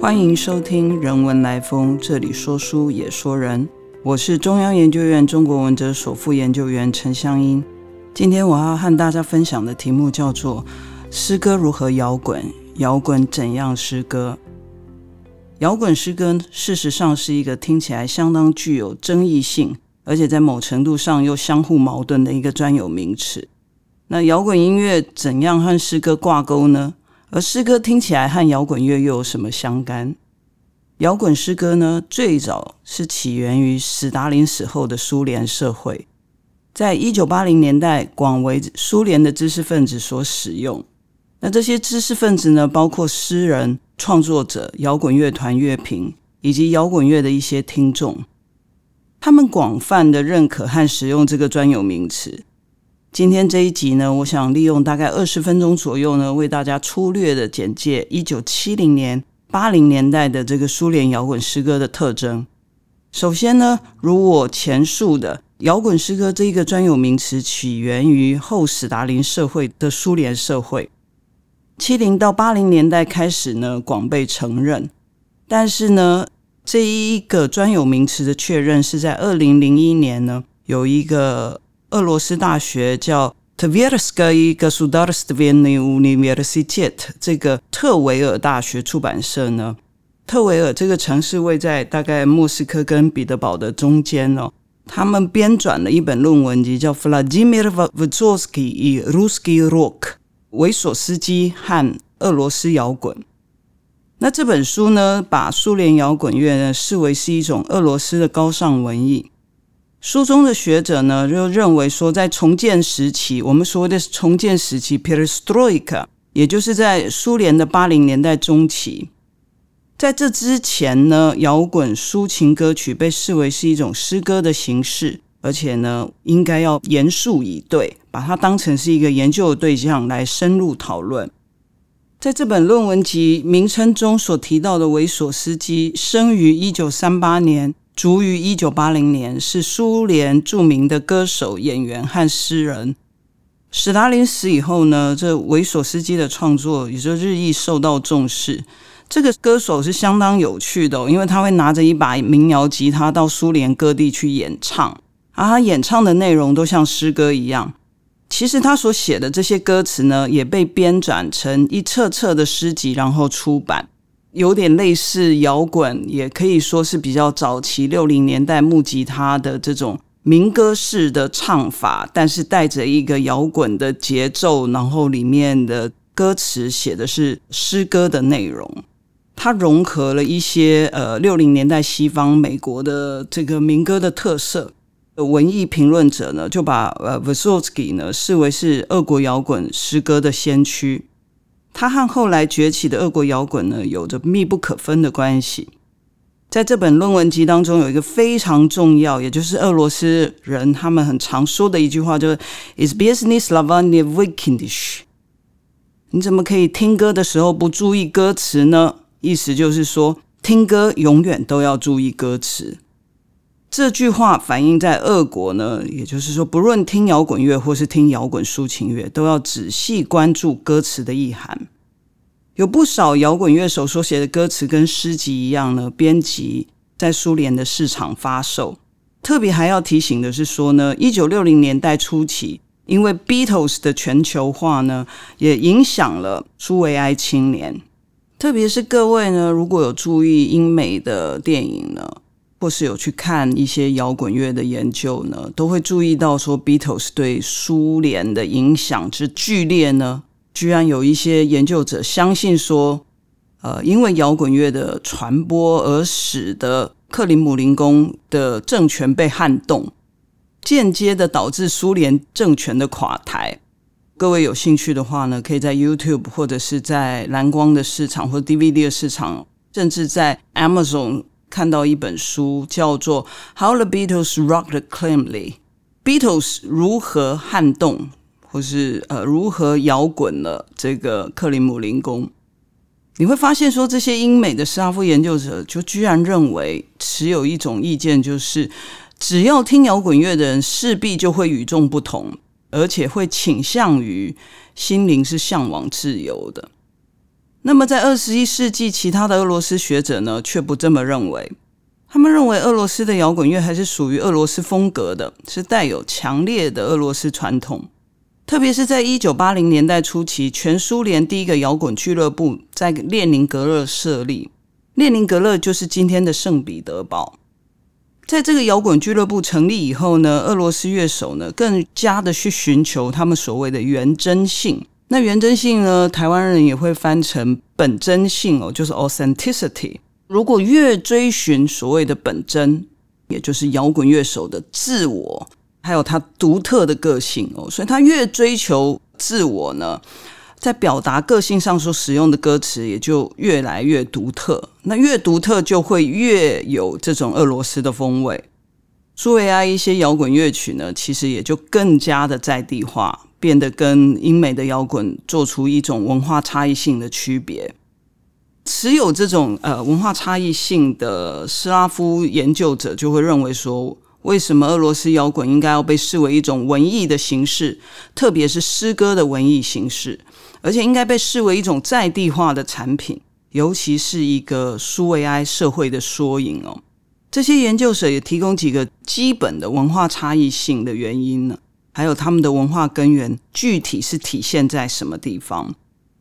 欢迎收听《人文来风》，这里说书也说人。我是中央研究院中国文哲所副研究员陈香英。今天我要和大家分享的题目叫做“诗歌如何摇滚？摇滚怎样诗歌？”摇滚诗歌事实上是一个听起来相当具有争议性，而且在某程度上又相互矛盾的一个专有名词。那摇滚音乐怎样和诗歌挂钩呢？而诗歌听起来和摇滚乐又有什么相干？摇滚诗歌呢？最早是起源于斯大林死后的苏联社会，在一九八零年代广为苏联的知识分子所使用。那这些知识分子呢，包括诗人、创作者、摇滚乐团乐评以及摇滚乐的一些听众，他们广泛的认可和使用这个专有名词。今天这一集呢，我想利用大概二十分钟左右呢，为大家粗略的简介一九七零年、八零年代的这个苏联摇滚诗歌的特征。首先呢，如我前述的，摇滚诗歌这一个专有名词起源于后斯大林社会的苏联社会，七零到八零年代开始呢，广被承认。但是呢，这一个专有名词的确认是在二零零一年呢，有一个。俄罗斯大学叫 Tversky Gosudaristyny Universitet，这个特维尔大学出版社呢，特维尔这个城市位在大概莫斯科跟彼得堡的中间哦。他们编纂了一本论文集，叫 Vladimir Vysotsky 与 Russky Rock，维索斯基和俄罗斯摇滚。那这本书呢，把苏联摇滚乐呢视为是一种俄罗斯的高尚文艺。书中的学者呢，就认为说，在重建时期，我们所谓的重建时期 （Perestroika），也就是在苏联的八零年代中期，在这之前呢，摇滚抒情歌曲被视为是一种诗歌的形式，而且呢，应该要严肃以对，把它当成是一个研究的对象来深入讨论。在这本论文集名称中所提到的维索斯基，生于一九三八年。卒于一九八零年，是苏联著名的歌手、演员和诗人。史达林死以后呢，这维索斯基的创作也就日益受到重视。这个歌手是相当有趣的，因为他会拿着一把民谣吉他到苏联各地去演唱，而他演唱的内容都像诗歌一样。其实他所写的这些歌词呢，也被编纂成一册册的诗集，然后出版。有点类似摇滚，也可以说是比较早期六零年代木吉他的这种民歌式的唱法，但是带着一个摇滚的节奏，然后里面的歌词写的是诗歌的内容。它融合了一些呃六零年代西方美国的这个民歌的特色。文艺评论者呢就把呃 Vysotsky 呢视为是俄国摇滚诗歌的先驱。他和后来崛起的俄国摇滚呢，有着密不可分的关系。在这本论文集当中，有一个非常重要，也就是俄罗斯人他们很常说的一句话，就是 “Is business lavanya weekendish？” 你怎么可以听歌的时候不注意歌词呢？意思就是说，听歌永远都要注意歌词。这句话反映在俄国呢，也就是说，不论听摇滚乐或是听摇滚抒情乐，都要仔细关注歌词的意涵。有不少摇滚乐手所写的歌词跟诗集一样呢，编辑在苏联的市场发售。特别还要提醒的是说呢，一九六零年代初期，因为 Beatles 的全球化呢，也影响了苏维埃青年。特别是各位呢，如果有注意英美的电影呢。或是有去看一些摇滚乐的研究呢，都会注意到说，Beatles 对苏联的影响之剧烈呢，居然有一些研究者相信说，呃，因为摇滚乐的传播而使得克林姆林宫的政权被撼动，间接的导致苏联政权的垮台。各位有兴趣的话呢，可以在 YouTube 或者是在蓝光的市场或 DVD 的市场，甚至在 Amazon。看到一本书，叫做《How the Beatles Rocked Cleanly》，Beatles 如何撼动，或是呃如何摇滚了这个克林姆林宫。你会发现，说这些英美的斯拉夫研究者，就居然认为持有一种意见，就是只要听摇滚乐的人，势必就会与众不同，而且会倾向于心灵是向往自由的。那么在二十一世纪，其他的俄罗斯学者呢却不这么认为。他们认为俄罗斯的摇滚乐还是属于俄罗斯风格的，是带有强烈的俄罗斯传统。特别是在一九八零年代初期，全苏联第一个摇滚俱乐部在列宁格勒设立。列宁格勒就是今天的圣彼得堡。在这个摇滚俱乐部成立以后呢，俄罗斯乐手呢更加的去寻求他们所谓的原真性。那原真性呢，台湾人也会翻成本真性哦，就是 authenticity。如果越追寻所谓的本真，也就是摇滚乐手的自我。还有他独特的个性哦，所以他越追求自我呢，在表达个性上所使用的歌词也就越来越独特。那越独特就会越有这种俄罗斯的风味。苏维埃一些摇滚乐曲呢，其实也就更加的在地化，变得跟英美的摇滚做出一种文化差异性的区别。持有这种呃文化差异性的斯拉夫研究者就会认为说。为什么俄罗斯摇滚应该要被视为一种文艺的形式，特别是诗歌的文艺形式，而且应该被视为一种在地化的产品，尤其是一个苏维埃社会的缩影哦。这些研究者也提供几个基本的文化差异性的原因呢，还有他们的文化根源具体是体现在什么地方？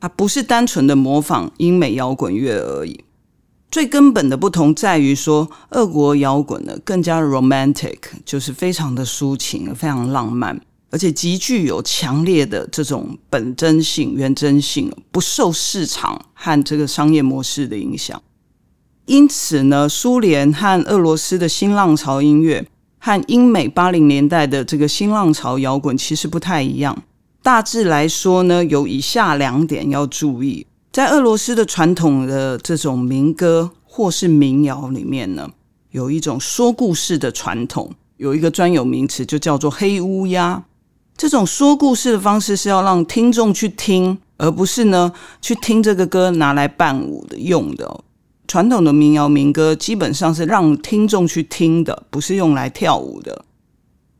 它不是单纯的模仿英美摇滚乐而已。最根本的不同在于说，俄国摇滚呢更加 romantic，就是非常的抒情、非常浪漫，而且极具有强烈的这种本真性、原真性，不受市场和这个商业模式的影响。因此呢，苏联和俄罗斯的新浪潮音乐和英美八零年代的这个新浪潮摇滚其实不太一样。大致来说呢，有以下两点要注意。在俄罗斯的传统的这种民歌或是民谣里面呢，有一种说故事的传统，有一个专有名词就叫做“黑乌鸦”。这种说故事的方式是要让听众去听，而不是呢去听这个歌拿来伴舞的用的。传统的民谣民歌基本上是让听众去听的，不是用来跳舞的。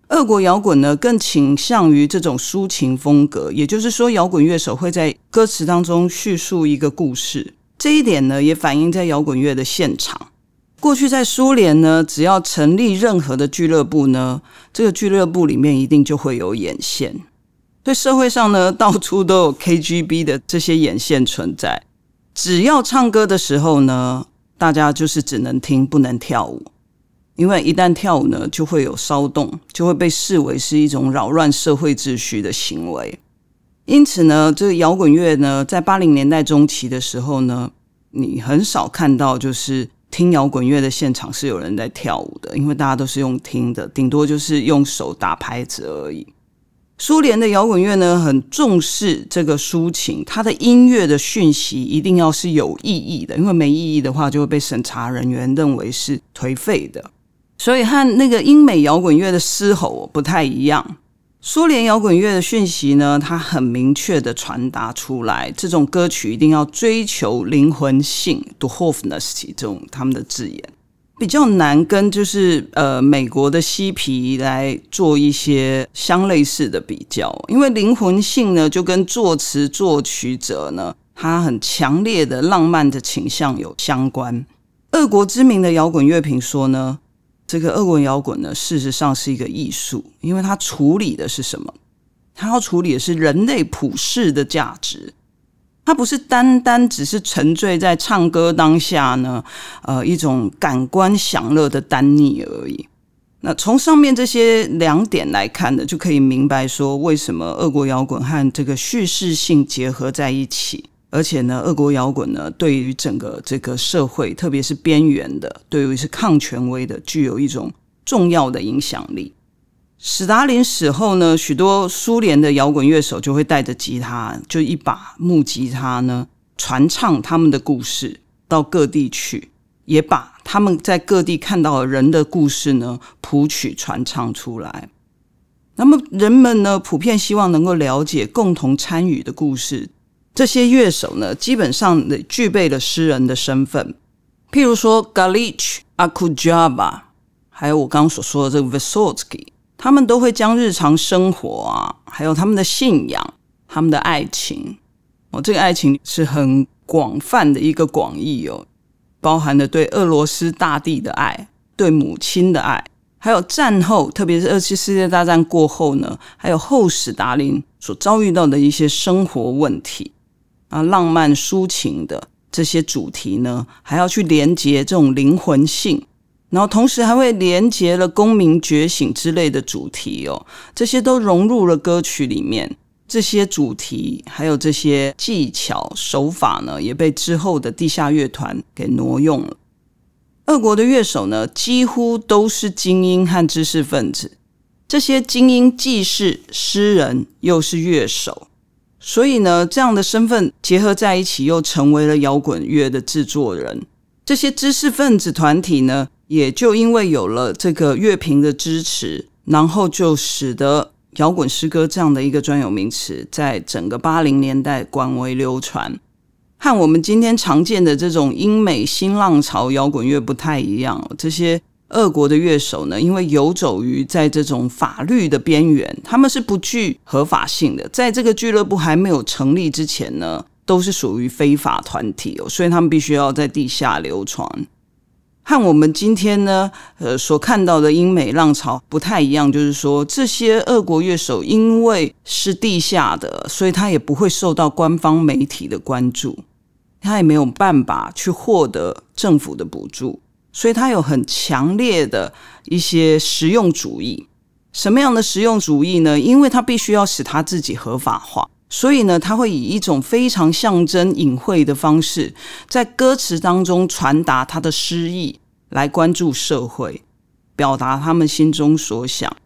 俄国摇滚呢，更倾向于这种抒情风格，也就是说，摇滚乐手会在歌词当中叙述一个故事。这一点呢，也反映在摇滚乐的现场。过去在苏联呢，只要成立任何的俱乐部呢，这个俱乐部里面一定就会有眼线。对社会上呢，到处都有 KGB 的这些眼线存在。只要唱歌的时候呢，大家就是只能听，不能跳舞。因为一旦跳舞呢，就会有骚动，就会被视为是一种扰乱社会秩序的行为。因此呢，这个摇滚乐呢，在八零年代中期的时候呢，你很少看到就是听摇滚乐的现场是有人在跳舞的，因为大家都是用听的，顶多就是用手打拍子而已。苏联的摇滚乐呢，很重视这个抒情，它的音乐的讯息一定要是有意义的，因为没意义的话，就会被审查人员认为是颓废的。所以和那个英美摇滚乐的嘶吼不太一样。苏联摇滚乐的讯息呢，它很明确的传达出来，这种歌曲一定要追求灵魂性 d h o f n e s s 这种他们的字眼比较难跟就是呃美国的嬉皮来做一些相类似的比较，因为灵魂性呢就跟作词作曲者呢他很强烈的浪漫的倾向有相关。俄国知名的摇滚乐评说呢。这个俄国摇滚呢，事实上是一个艺术，因为它处理的是什么？它要处理的是人类普世的价值，它不是单单只是沉醉在唱歌当下呢，呃，一种感官享乐的单逆而已。那从上面这些两点来看呢，就可以明白说，为什么俄国摇滚和这个叙事性结合在一起。而且呢，俄国摇滚呢，对于整个这个社会，特别是边缘的，对于是抗权威的，具有一种重要的影响力。史达林死后呢，许多苏联的摇滚乐手就会带着吉他，就一把木吉他呢，传唱他们的故事到各地去，也把他们在各地看到的人的故事呢，谱曲传唱出来。那么人们呢，普遍希望能够了解共同参与的故事。这些乐手呢，基本上具备了诗人的身份。譬如说 g a l i c h Akujaba，还有我刚刚所说的这个 Vysotsky，他们都会将日常生活啊，还有他们的信仰、他们的爱情，哦，这个爱情是很广泛的一个广义哦，包含了对俄罗斯大地的爱，对母亲的爱，还有战后，特别是二次世界大战过后呢，还有后史达林所遭遇到的一些生活问题啊，浪漫抒情的这些主题呢，还要去连接这种灵魂性。然后同时还会连接了公民觉醒之类的主题哦，这些都融入了歌曲里面。这些主题还有这些技巧手法呢，也被之后的地下乐团给挪用了。俄国的乐手呢，几乎都是精英和知识分子。这些精英既是诗人，又是乐手，所以呢，这样的身份结合在一起，又成为了摇滚乐的制作人。这些知识分子团体呢？也就因为有了这个乐评的支持，然后就使得摇滚诗歌这样的一个专有名词，在整个八零年代广为流传。和我们今天常见的这种英美新浪潮摇滚乐不太一样。这些俄国的乐手呢，因为游走于在这种法律的边缘，他们是不具合法性的。在这个俱乐部还没有成立之前呢，都是属于非法团体哦，所以他们必须要在地下流传。和我们今天呢，呃，所看到的英美浪潮不太一样，就是说，这些俄国乐手因为是地下的，所以他也不会受到官方媒体的关注，他也没有办法去获得政府的补助，所以他有很强烈的一些实用主义。什么样的实用主义呢？因为他必须要使他自己合法化。所以呢，他会以一种非常象征隐晦的方式，在歌词当中传达他的诗意，来关注社会，表达他们心中所想。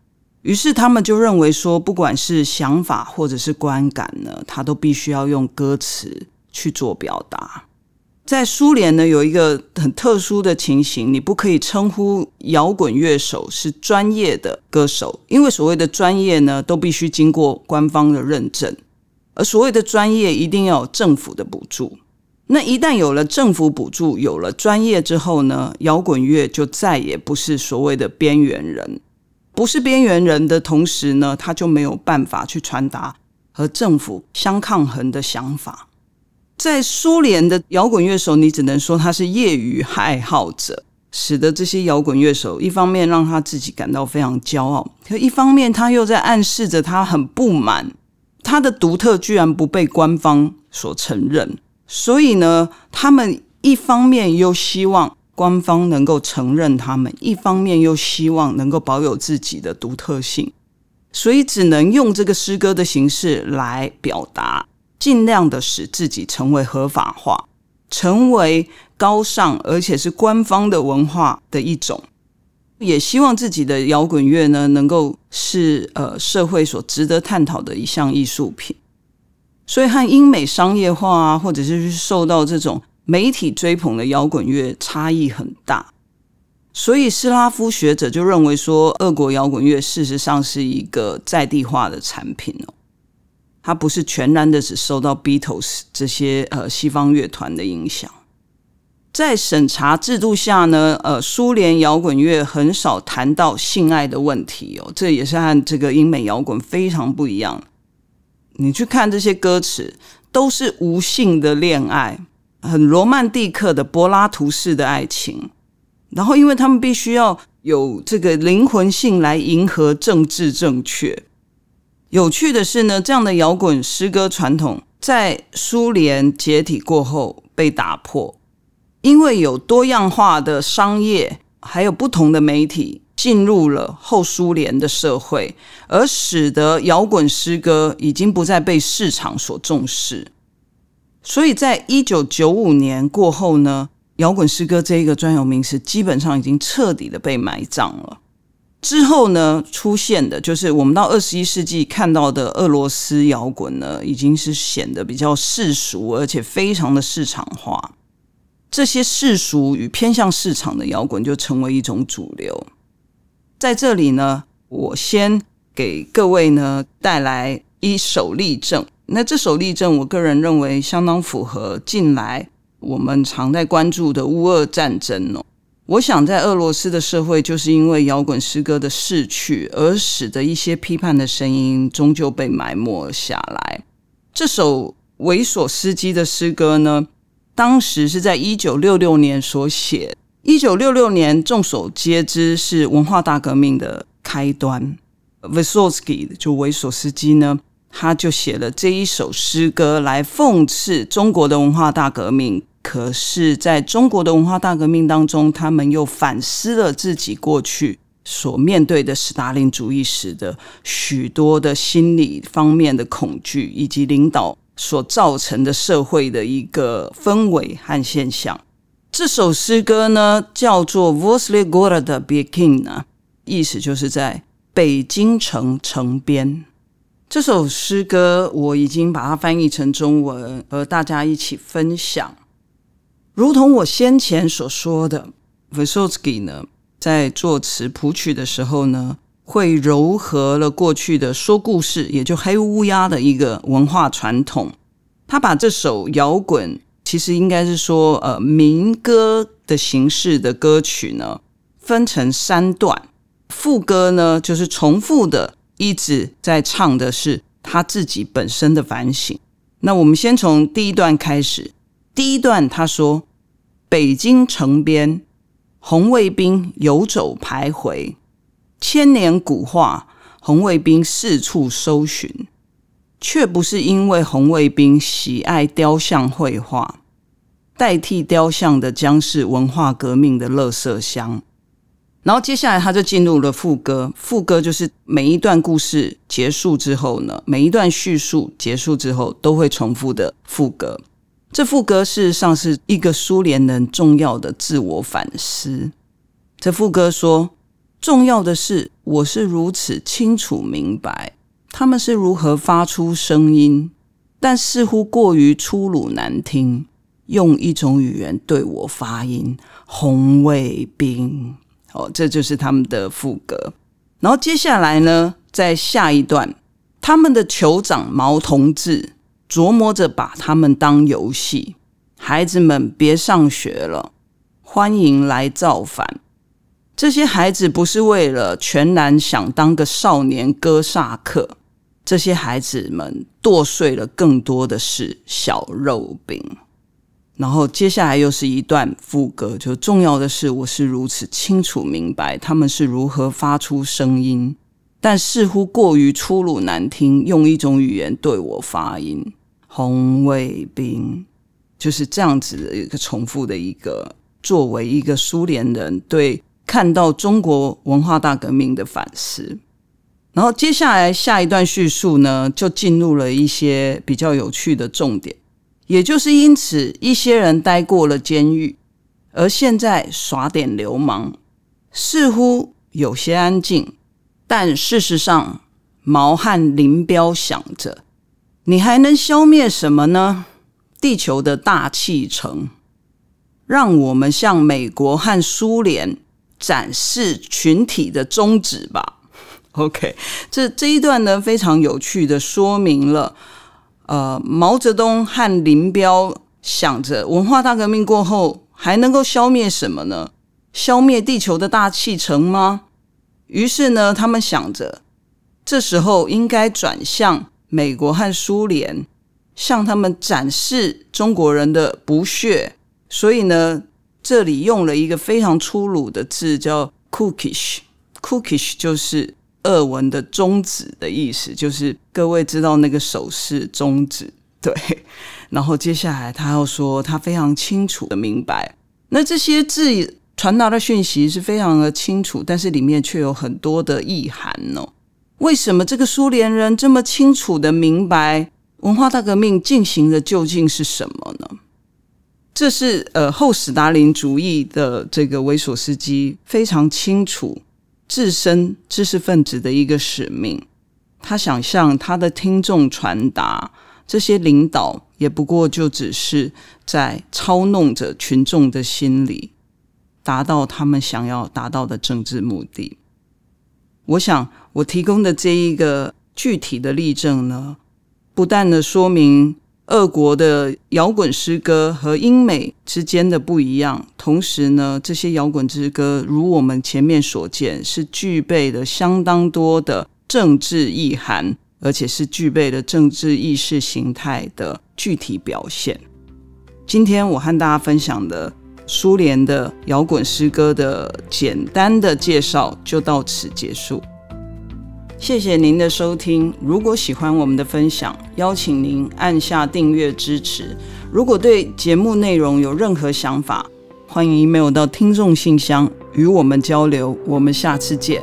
于是他们就认为说，不管是想法或者是观感呢，他都必须要用歌词去做表达。在苏联呢，有一个很特殊的情形，你不可以称呼摇滚乐手是专业的歌手，因为所谓的专业呢，都必须经过官方的认证。而所谓的专业一定要有政府的补助，那一旦有了政府补助，有了专业之后呢，摇滚乐就再也不是所谓的边缘人，不是边缘人的同时呢，他就没有办法去传达和政府相抗衡的想法。在苏联的摇滚乐手，你只能说他是业余爱好者，使得这些摇滚乐手一方面让他自己感到非常骄傲，可一方面他又在暗示着他很不满。他的独特居然不被官方所承认，所以呢，他们一方面又希望官方能够承认他们，一方面又希望能够保有自己的独特性，所以只能用这个诗歌的形式来表达，尽量的使自己成为合法化，成为高尚而且是官方的文化的一种。也希望自己的摇滚乐呢，能够是呃社会所值得探讨的一项艺术品。所以和英美商业化啊，或者是受到这种媒体追捧的摇滚乐差异很大。所以斯拉夫学者就认为说，俄国摇滚乐事实上是一个在地化的产品哦，它不是全然的只受到 Beatles 这些呃西方乐团的影响。在审查制度下呢，呃，苏联摇滚乐很少谈到性爱的问题哦，这也是和这个英美摇滚非常不一样。你去看这些歌词，都是无性的恋爱，很罗曼蒂克的柏拉图式的爱情。然后，因为他们必须要有这个灵魂性来迎合政治正确。有趣的是呢，这样的摇滚诗歌传统在苏联解体过后被打破。因为有多样化的商业，还有不同的媒体进入了后苏联的社会，而使得摇滚诗歌已经不再被市场所重视。所以在一九九五年过后呢，摇滚诗歌这一个专有名词基本上已经彻底的被埋葬了。之后呢，出现的就是我们到二十一世纪看到的俄罗斯摇滚呢，已经是显得比较世俗，而且非常的市场化。这些世俗与偏向市场的摇滚就成为一种主流。在这里呢，我先给各位呢带来一首例证。那这首例证，我个人认为相当符合近来我们常在关注的乌俄战争哦。我想，在俄罗斯的社会，就是因为摇滚诗歌的逝去，而使得一些批判的声音终究被埋没下来。这首猥琐司机的诗歌呢？当时是在一九六六年所写。一九六六年，众所皆知是文化大革命的开端。Vysotsky 就维索斯基呢，他就写了这一首诗歌来讽刺中国的文化大革命。可是，在中国的文化大革命当中，他们又反思了自己过去所面对的斯大林主义时的许多的心理方面的恐惧，以及领导所造成的社会的一个氛围和现象。这首诗歌呢，叫做《Vosli Gorod Bekin》呢，意思就是在北京城城边。这首诗歌我已经把它翻译成中文，和大家一起分享。如同我先前所说的，Vysotsky 呢，在作词谱曲的时候呢，会糅合了过去的说故事，也就黑乌鸦的一个文化传统。他把这首摇滚，其实应该是说呃民歌的形式的歌曲呢，分成三段。副歌呢，就是重复的，一直在唱的是他自己本身的反省。那我们先从第一段开始。第一段他说。北京城边，红卫兵游走徘徊，千年古画，红卫兵四处搜寻，却不是因为红卫兵喜爱雕像绘画，代替雕像的将是文化革命的垃圾箱。然后接下来他就进入了副歌，副歌就是每一段故事结束之后呢，每一段叙述结束之后都会重复的副歌。这副歌事实上是一个苏联人重要的自我反思。这副歌说：“重要的是，我是如此清楚明白，他们是如何发出声音，但似乎过于粗鲁难听，用一种语言对我发音。”红卫兵，哦，这就是他们的副歌。然后接下来呢，在下一段，他们的酋长毛同志。琢磨着把他们当游戏，孩子们别上学了，欢迎来造反。这些孩子不是为了全然想当个少年哥萨克，这些孩子们剁碎了更多的是小肉饼。然后接下来又是一段副歌，就重要的是，我是如此清楚明白他们是如何发出声音，但似乎过于粗鲁难听，用一种语言对我发音。红卫兵就是这样子的一个重复的一个，作为一个苏联人对看到中国文化大革命的反思。然后接下来下一段叙述呢，就进入了一些比较有趣的重点，也就是因此一些人待过了监狱，而现在耍点流氓，似乎有些安静，但事实上毛汉林彪想着。你还能消灭什么呢？地球的大气层，让我们向美国和苏联展示群体的宗旨吧。OK，这这一段呢，非常有趣的说明了，呃，毛泽东和林彪想着文化大革命过后还能够消灭什么呢？消灭地球的大气层吗？于是呢，他们想着，这时候应该转向。美国和苏联向他们展示中国人的不屑，所以呢，这里用了一个非常粗鲁的字，叫 “cookish”。cookish 就是俄文的中指的意思，就是各位知道那个手势中指。对，然后接下来他要说，他非常清楚的明白，那这些字传达的讯息是非常的清楚，但是里面却有很多的意涵哦。为什么这个苏联人这么清楚的明白文化大革命进行的究竟是什么呢？这是呃后史达林主义的这个维索斯基非常清楚自身知识分子的一个使命。他想向他的听众传达，这些领导也不过就只是在操弄着群众的心理，达到他们想要达到的政治目的。我想，我提供的这一个具体的例证呢，不但的说明俄国的摇滚诗歌和英美之间的不一样，同时呢，这些摇滚之歌如我们前面所见，是具备了相当多的政治意涵，而且是具备了政治意识形态的具体表现。今天我和大家分享的苏联的摇滚诗歌的简单的介绍就到此结束。谢谢您的收听。如果喜欢我们的分享，邀请您按下订阅支持。如果对节目内容有任何想法，欢迎 email 到听众信箱与我们交流。我们下次见。